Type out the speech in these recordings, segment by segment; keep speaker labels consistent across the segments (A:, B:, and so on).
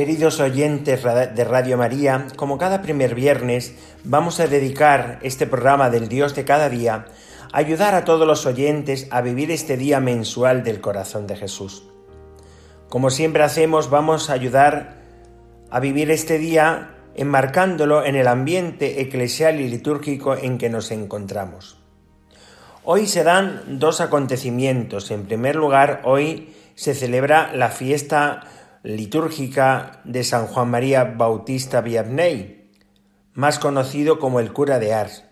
A: Queridos oyentes de Radio María, como cada primer viernes, vamos a dedicar este programa del Dios de cada día a ayudar a todos los oyentes a vivir este día mensual del corazón de Jesús. Como siempre hacemos, vamos a ayudar a vivir este día enmarcándolo en el ambiente eclesial y litúrgico en que nos encontramos. Hoy se dan dos acontecimientos. En primer lugar, hoy se celebra la fiesta litúrgica de San Juan María Bautista Vianney, más conocido como el cura de Ars,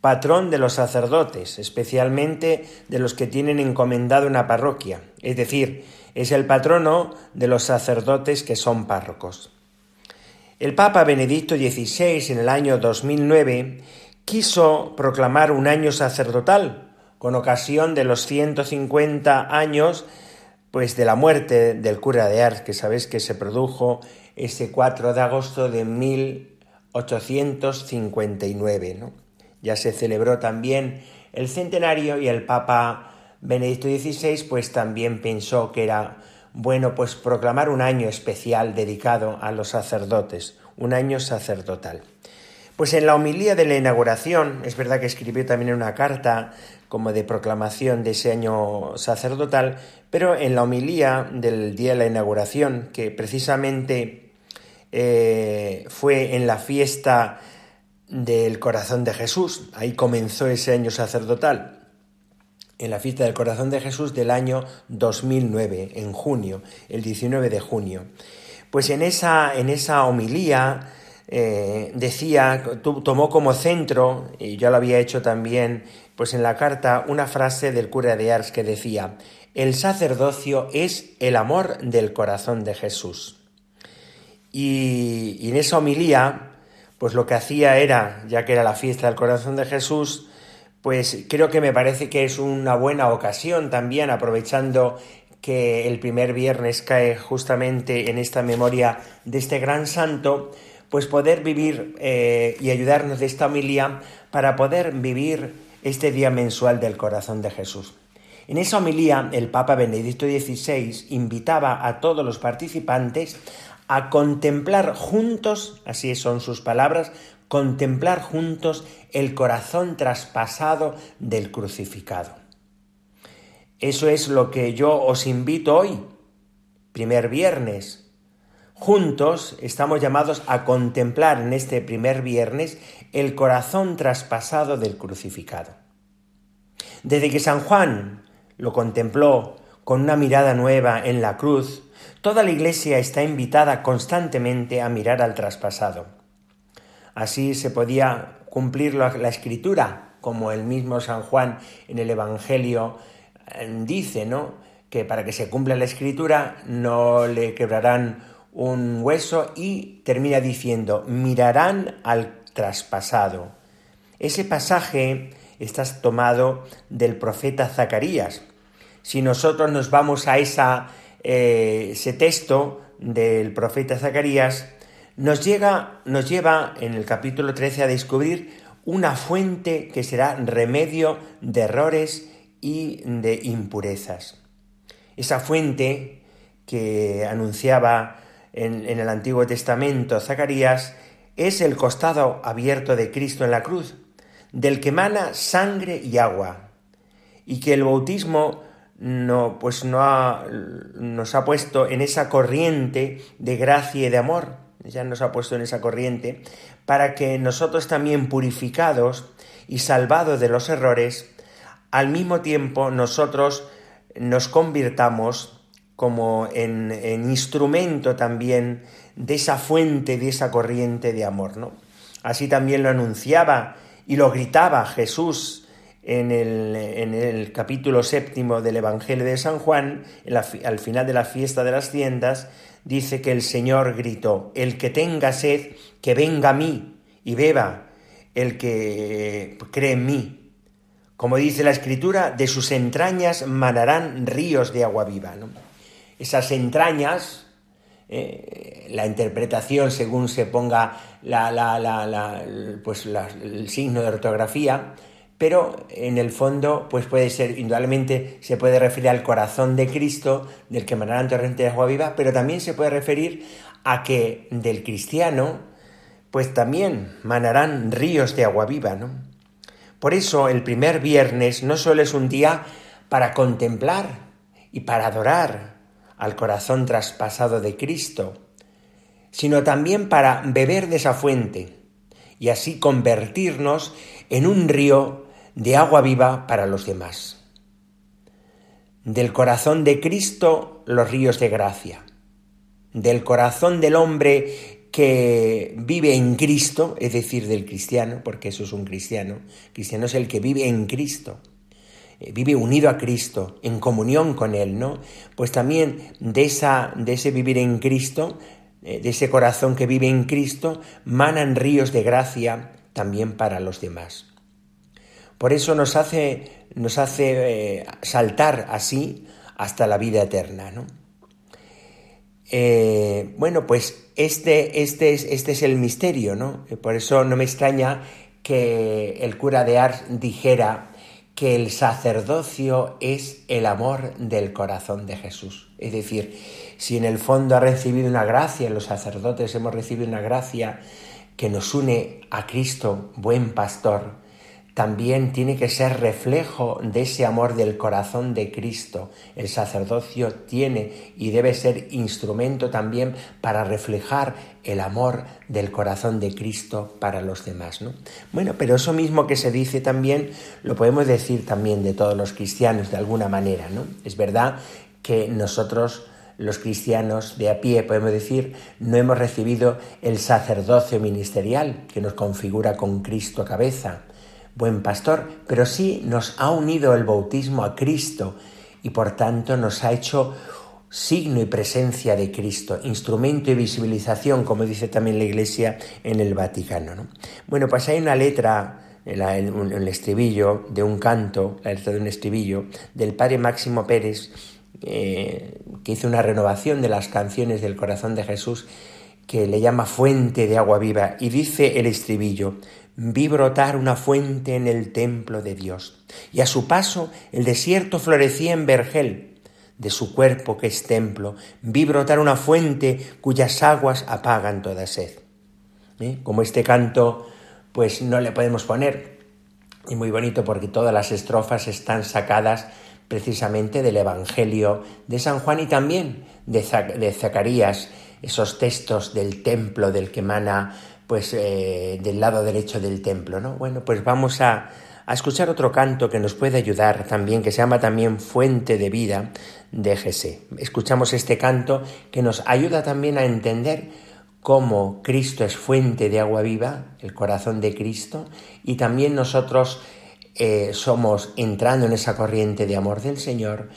A: patrón de los sacerdotes, especialmente de los que tienen encomendado una parroquia, es decir, es el patrono de los sacerdotes que son párrocos. El Papa Benedicto XVI en el año 2009 quiso proclamar un año sacerdotal con ocasión de los 150 años pues de la muerte del cura de Ars, que sabéis que se produjo ese 4 de agosto de 1859. ¿no? Ya se celebró también el centenario y el Papa Benedicto XVI pues también pensó que era bueno pues proclamar un año especial dedicado a los sacerdotes, un año sacerdotal. Pues en la homilía de la inauguración, es verdad que escribió también una carta como de proclamación de ese año sacerdotal, pero en la homilía del día de la inauguración, que precisamente eh, fue en la fiesta del corazón de Jesús, ahí comenzó ese año sacerdotal, en la fiesta del corazón de Jesús del año 2009, en junio, el 19 de junio. Pues en esa, en esa homilía eh, decía, tomó como centro, y yo lo había hecho también pues en la carta, una frase del cura de Ars que decía, el sacerdocio es el amor del corazón de Jesús. Y, en esa homilía, pues lo que hacía era, ya que era la fiesta del corazón de Jesús, pues creo que me parece que es una buena ocasión también, aprovechando que el primer viernes cae justamente en esta memoria de este gran santo, pues poder vivir eh, y ayudarnos de esta homilía para poder vivir este día mensual del corazón de Jesús. En esa homilía, el Papa Benedicto XVI invitaba a todos los participantes a contemplar juntos, así son sus palabras, contemplar juntos el corazón traspasado del crucificado. Eso es lo que yo os invito hoy, primer viernes. Juntos estamos llamados a contemplar en este primer viernes el corazón traspasado del crucificado. Desde que San Juan lo contempló con una mirada nueva en la cruz, toda la Iglesia está invitada constantemente a mirar al traspasado. Así se podía cumplir la, escritura, como el mismo San Juan en el Evangelio eh, dice, ¿no? Que para que se cumpla la escritura no le quebrarán un hueso y termina diciendo, mirarán al traspasado. Ese pasaje está tomado del profeta Zacarías. Si nosotros nos vamos a esa, eh, ese texto del profeta Zacarías, nos, llega, nos lleva en el capítulo 13 a descubrir una fuente que será remedio de errores y de impurezas. Esa fuente que anunciaba en, el Antiguo Testamento Zacarías es el costado abierto de Cristo en la cruz, del que emana sangre y agua, y que el bautismo no, pues no nos ha puesto en esa corriente de gracia y de amor, ya nos ha puesto en esa corriente, para que nosotros también purificados y salvados de los errores, al mismo tiempo nosotros nos convirtamos como en, en instrumento también de esa fuente, de esa corriente de amor, ¿no? Así también lo anunciaba y lo gritaba Jesús en el, capítulo séptimo del Evangelio de San Juan, al final de la fiesta de las tiendas, dice que el Señor gritó, el que tenga sed, que venga a mí y beba, el que cree en mí. Como dice la Escritura, de sus entrañas manarán ríos de agua viva. Esas entrañas, eh, la interpretación según se ponga pues el signo de ortografía, pero en el fondo pues puede ser, indudablemente se puede referir al corazón de Cristo, del que manarán torrente de agua viva, pero también se puede referir a que del cristiano pues también manarán ríos de agua viva, ¿no? Por eso el primer viernes no solo es un día para contemplar y para adorar al corazón traspasado de Cristo, sino también para beber de esa fuente y así convertirnos en un río de agua viva para los demás. Del corazón de Cristo los ríos de gracia. Del corazón del hombre que vive en Cristo, es decir, del cristiano, porque eso es un cristiano. Cristiano es el que vive en Cristo, vive unido a Cristo, en comunión con Él, ¿no? Pues también de, esa, de ese vivir en Cristo, eh, de ese corazón que vive en Cristo, manan ríos de gracia también para los demás. Por eso nos hace, nos hace eh, saltar así hasta la vida eterna. ¿no? Eh, bueno, pues este, este, es, este es el misterio, ¿no? Por eso no me extraña que el cura de Ars dijera que el sacerdocio es el amor del corazón de Jesús. Es decir, si en el fondo ha recibido una gracia, los sacerdotes hemos recibido una gracia que nos une a Cristo, buen pastor, también tiene que ser reflejo de ese amor del corazón de Cristo. El sacerdocio tiene y debe ser instrumento también para reflejar el amor del corazón de Cristo para los demás. ¿no? Bueno, pero eso mismo que se dice también lo podemos decir también de todos los cristianos de alguna manera. ¿no? Es verdad que nosotros los cristianos de a pie, podemos decir, no hemos recibido el sacerdocio ministerial que nos configura con Cristo cabeza buen pastor, pero sí nos ha unido el bautismo a Cristo y por tanto nos ha hecho signo y presencia de Cristo, instrumento y visibilización, como dice también la Iglesia en el Vaticano. Bueno, pues hay una letra, en el estribillo de un canto, la letra de un estribillo, del padre Máximo Pérez, eh, que hizo una renovación de las canciones del corazón de Jesús, que le llama fuente de agua viva, y dice el estribillo, vi brotar una fuente en el templo de Dios, y a su paso el desierto florecía en vergel. De su cuerpo que es templo, vi brotar una fuente cuyas aguas apagan toda sed. ¿Eh? Como este canto, pues no le podemos poner, y muy bonito porque todas las estrofas están sacadas precisamente del Evangelio de San Juan y también de, Zacarías, esos textos del templo del que emana pues eh, del lado derecho del templo, ¿no? Bueno, pues vamos a, a escuchar otro canto que nos puede ayudar también, que se llama también Fuente de Vida de Jesé. Escuchamos este canto que nos ayuda también a entender cómo Cristo es fuente de agua viva, el corazón de Cristo, y también nosotros eh, somos entrando en esa corriente de amor del Señor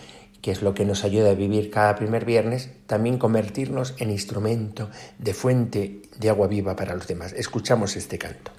A: que es lo que nos ayuda a vivir cada primer viernes, también convertirnos en instrumento de fuente de agua viva para los demás. Escuchamos este canto.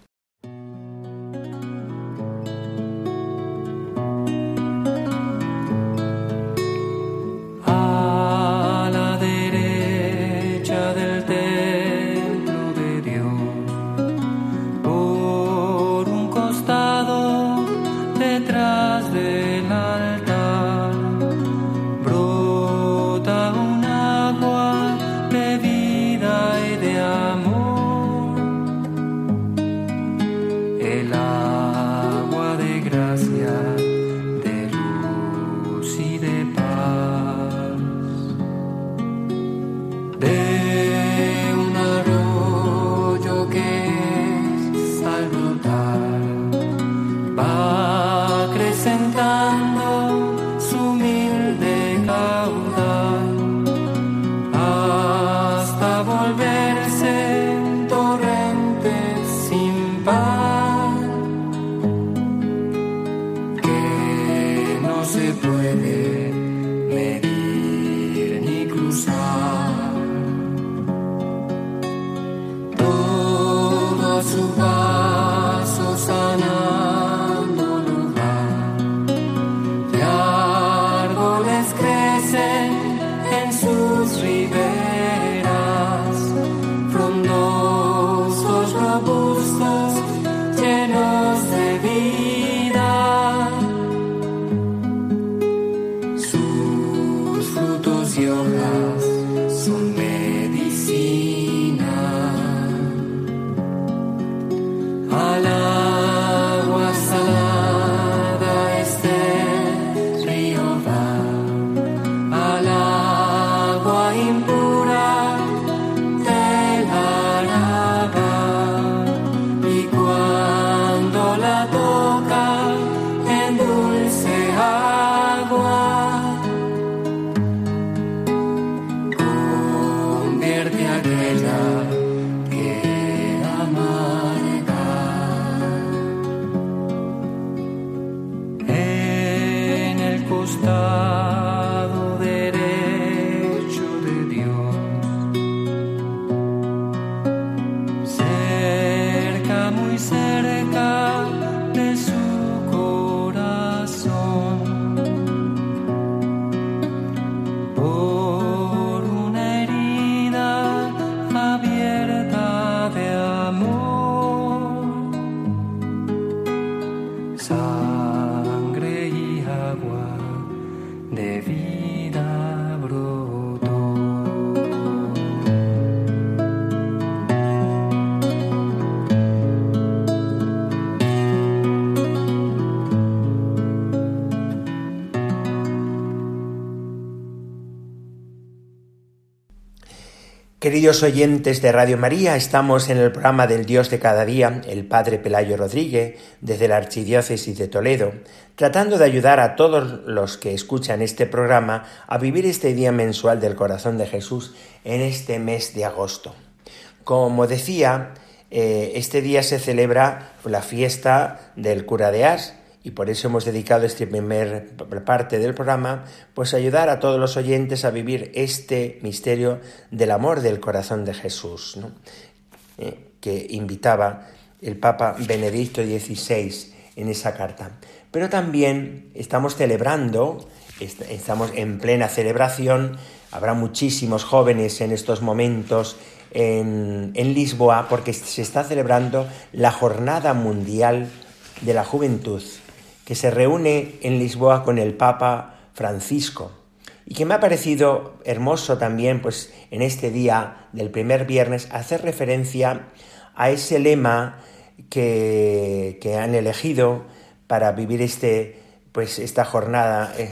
A: You. Queridos oyentes de Radio María, estamos en el programa del Dios de cada día, el Padre Pelayo Rodríguez, desde la Archidiócesis de Toledo, tratando de ayudar a todos los que escuchan este programa a vivir este día mensual del corazón de Jesús en este mes de agosto. Como decía, eh, este día se celebra la fiesta del cura de As, y por eso hemos dedicado esta primer parte del programa, pues ayudar a todos los oyentes a vivir este misterio del amor del corazón de Jesús, eh, que invitaba el Papa Benedicto XVI en esa carta. Pero también estamos celebrando, estamos en plena celebración, habrá muchísimos jóvenes en estos momentos en, en Lisboa porque se está celebrando la Jornada Mundial de la Juventud que se reúne en Lisboa con el Papa Francisco y que me ha parecido hermoso también, pues en este día del primer viernes, hacer referencia a ese lema que, han elegido para vivir este, pues esta jornada eh,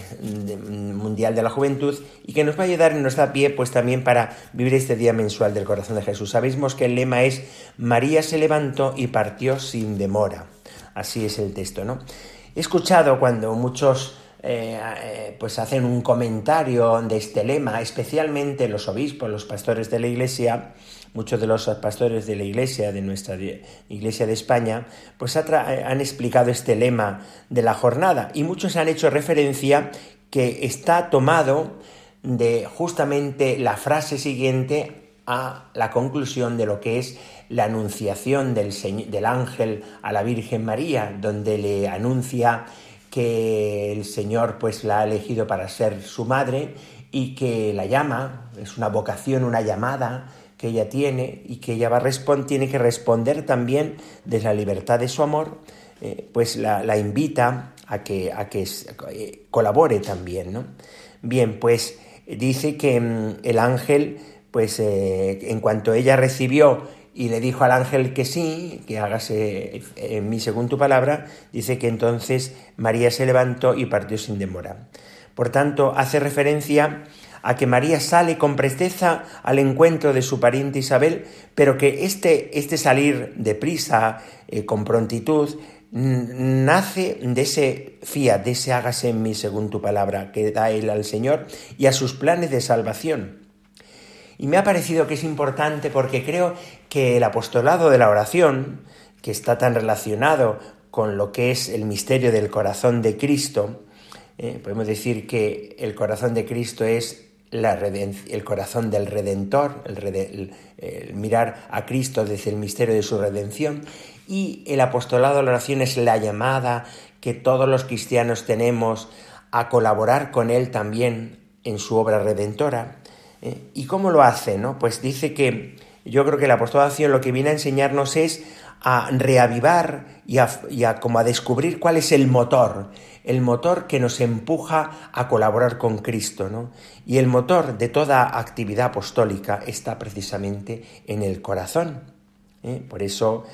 A: mundial de la juventud y que nos va a ayudar y nos da pie pues también para vivir este día mensual del corazón de Jesús. Sabéis que el lema es María se levantó y partió sin demora. Así es el texto, ¿no? He escuchado cuando muchos eh, eh, pues hacen un comentario de este lema, especialmente los obispos, los pastores de la Iglesia, muchos de los pastores de la Iglesia, de nuestra Iglesia de España, pues han explicado este lema de la jornada. Y muchos han hecho referencia que está tomado de justamente la frase siguiente a la conclusión de lo que es la anunciación del, del ángel a la Virgen María, donde le anuncia que el Señor pues la ha elegido para ser su madre y que la llama, es una vocación, una llamada que ella tiene y que ella va a tiene que responder también desde la libertad de su amor, eh, pues la, invita a que, a que eh, colabore también. ¿no? Bien, pues dice que mm, el ángel, pues eh, en cuanto ella recibió y le dijo al ángel que sí, que hágase en mí según tu palabra, dice que entonces María se levantó y partió sin demora. Por tanto, hace referencia a que María sale con presteza al encuentro de su pariente Isabel, pero que este, este salir deprisa, eh, con prontitud, nace de ese fiat, de ese hágase en mí según tu palabra, que da él al Señor y a sus planes de salvación. Y me ha parecido que es importante porque creo que el apostolado de la oración, que está tan relacionado con lo que es el misterio del corazón de Cristo, Eh, podemos decir que el corazón de Cristo es el corazón del Redentor, el, mirar a Cristo desde el misterio de su redención, y el apostolado de la oración es la llamada que todos los cristianos tenemos a colaborar con Él también en su obra redentora. Eh, ¿Y cómo lo hace? No? Pues dice que yo creo que de oración lo que viene a enseñarnos es a reavivar y a, como a descubrir cuál es el motor, el motor que nos empuja a colaborar con Cristo, ¿no? Y el motor de toda actividad apostólica está precisamente en el corazón. ¿eh? Por eso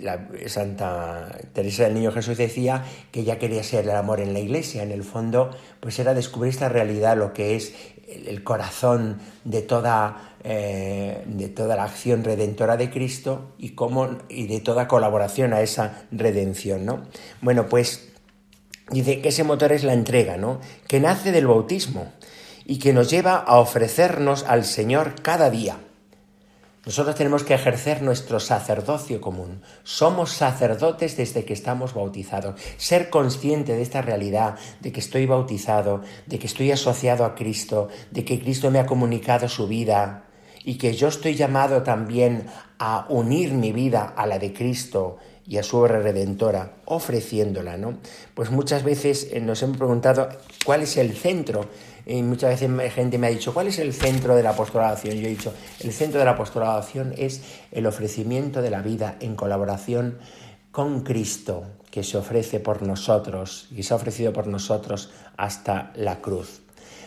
A: la Santa Teresa del Niño Jesús decía que ella quería ser el amor en la iglesia. En el fondo, pues era descubrir esta realidad, lo que es el corazón de toda eh, de toda la acción redentora de Cristo y, cómo, y de toda colaboración a esa redención, ¿no? Bueno, pues dice que ese motor es la entrega, ¿no? Que nace del bautismo y que nos lleva a ofrecernos al Señor cada día. Nosotros tenemos que ejercer nuestro sacerdocio común. Somos sacerdotes desde que estamos bautizados. Ser consciente de esta realidad, de que estoy bautizado, de que estoy asociado a Cristo, de que Cristo me ha comunicado su vida, y que yo estoy llamado también a unir mi vida a la de Cristo y a su obra redentora, ofreciéndola, ¿no? Pues muchas veces eh, nos hemos preguntado cuál es el centro. Y muchas veces gente me ha dicho, ¿cuál es el centro de la apostolación? Yo he dicho, el centro de la apostolación es el ofrecimiento de la vida en colaboración con Cristo, que se ofrece por nosotros y se ha ofrecido por nosotros hasta la cruz.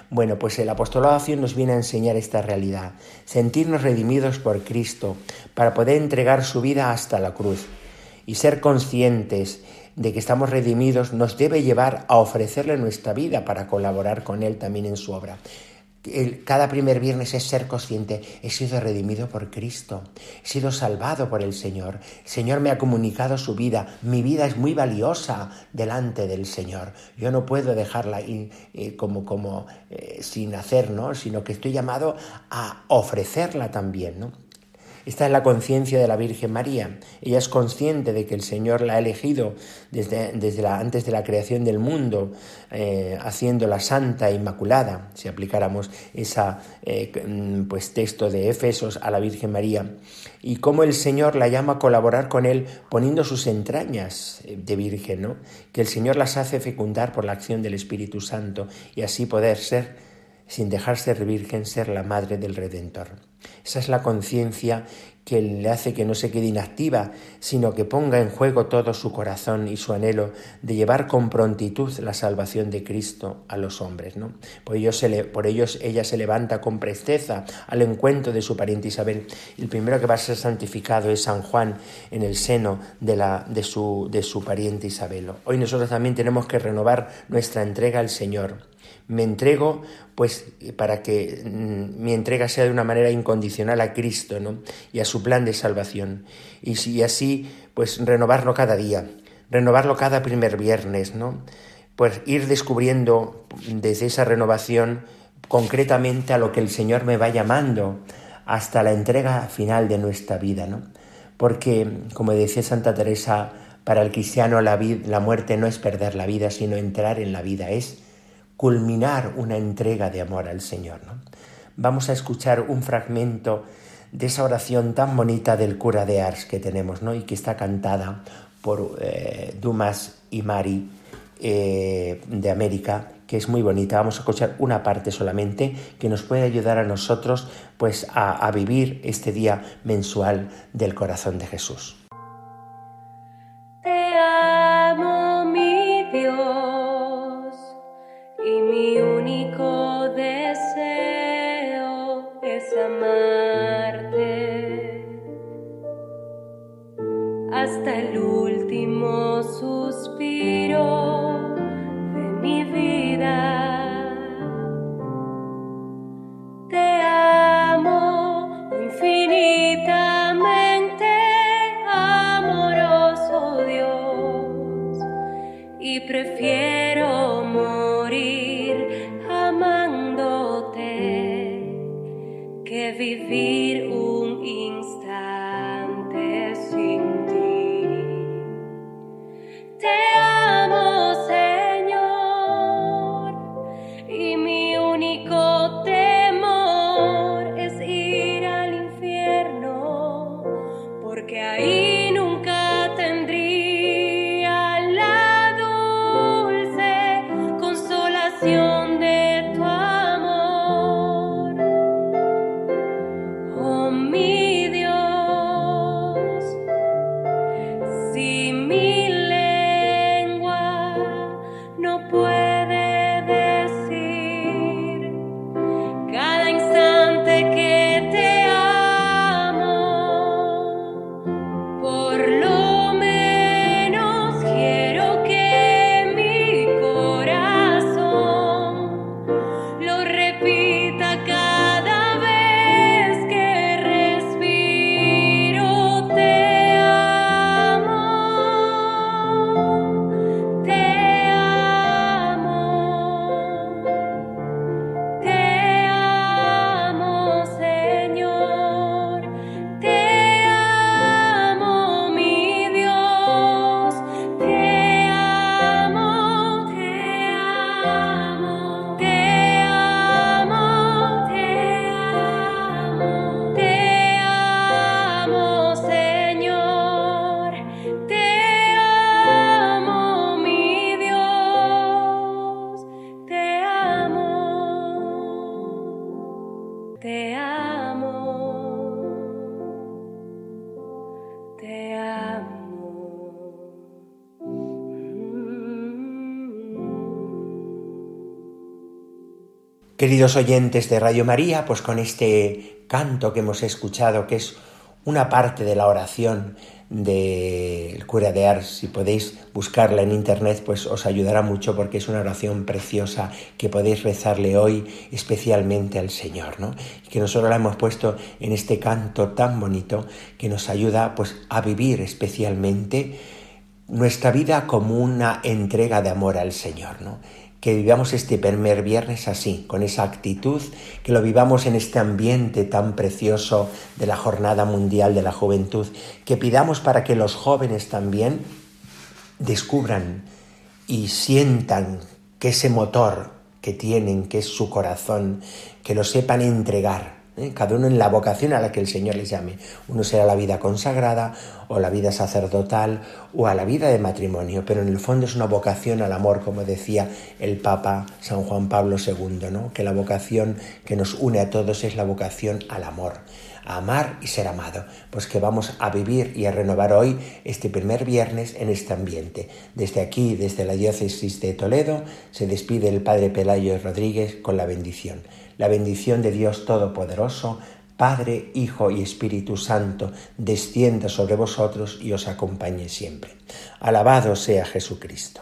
A: Bueno, pues el apostolado nos viene a enseñar esta realidad, sentirnos redimidos por Cristo para poder entregar su vida hasta la cruz y ser conscientes de que estamos redimidos nos debe llevar a ofrecerle nuestra vida para colaborar con Él también en su obra cada primer viernes es ser consciente, he sido redimido por Cristo, he sido salvado por el Señor, el Señor me ha comunicado su vida, mi vida es muy valiosa delante del Señor, yo no puedo dejarla eh, como, como eh, sin hacer, ¿no? sino que estoy llamado a ofrecerla también. ¿no? Esta es la conciencia de la Virgen María. Ella es consciente de que el Señor la ha elegido desde, antes de la creación del mundo, eh, haciéndola santa e inmaculada, si aplicáramos ese eh, mm, pues, texto de Efesos a la Virgen María, y cómo el Señor la llama a colaborar con Él poniendo sus entrañas de Virgen, ¿no? que el Señor las hace fecundar por la acción del Espíritu Santo y así poder ser sin dejar ser virgen, ser la madre del Redentor. Esa es la conciencia que le hace que no se quede inactiva, sino que ponga en juego todo su corazón y su anhelo de llevar con prontitud la salvación de Cristo a los hombres. ¿no? Por, ello por ellos ella se levanta con presteza al encuentro de su pariente Isabel. El primero que va a ser santificado es San Juan en el seno de, su, de su pariente Isabel. Hoy nosotros también tenemos que renovar nuestra entrega al Señor me entrego pues para que mm, mi entrega sea de una manera incondicional a Cristo ¿no? y a su plan de salvación. Y, así pues renovarlo cada día renovarlo cada primer viernes no pues ir descubriendo desde esa renovación concretamente a lo que el Señor me va llamando hasta la entrega final de nuestra vida no porque como decía Santa Teresa para el cristiano la, la muerte no es perder la vida sino entrar en la vida es culminar una entrega de amor al Señor. Vamos a escuchar un fragmento de esa oración tan bonita del cura de Ars que tenemos ¿no? y que está cantada por eh, Dumas y Mari eh, de América, que es muy bonita. Vamos a escuchar una parte solamente que nos puede ayudar a nosotros pues, a vivir este día mensual del corazón de Jesús.
B: único deseo es amarte hasta el último suspiro de mi vida. Te amo infinitamente, amoroso Dios, y prefiero
A: Queridos oyentes de Radio María, pues con este canto que hemos escuchado, que es una parte de la oración del cura de Ars, si podéis buscarla en internet, pues os ayudará mucho porque es una oración preciosa que podéis rezarle hoy especialmente al Señor, ¿no? Y que nosotros la hemos puesto en este canto tan bonito que nos ayuda pues a vivir especialmente nuestra vida como una entrega de amor al Señor, ¿no? Que vivamos este primer viernes así, con esa actitud, que lo vivamos en este ambiente tan precioso de la Jornada Mundial de la Juventud, que pidamos para que los jóvenes también descubran y sientan que ese motor que tienen, que es su corazón, que lo sepan entregar ¿eh? cada uno en la vocación a la que el Señor les llame. Uno será la vida consagrada o la vida sacerdotal o a la vida de matrimonio, pero en el fondo es una vocación al amor, como decía el Papa San Juan Pablo II, ¿no? que la vocación que nos une a todos es la vocación al amor a amar y ser amado. Pues que vamos a vivir y a renovar hoy este primer viernes en este ambiente. Desde aquí, desde la diócesis de Toledo, se despide el Padre Pelayo Rodríguez con la bendición. La bendición de Dios Todopoderoso, Padre, Hijo y Espíritu Santo, descienda sobre vosotros y os acompañe siempre. Alabado sea Jesucristo.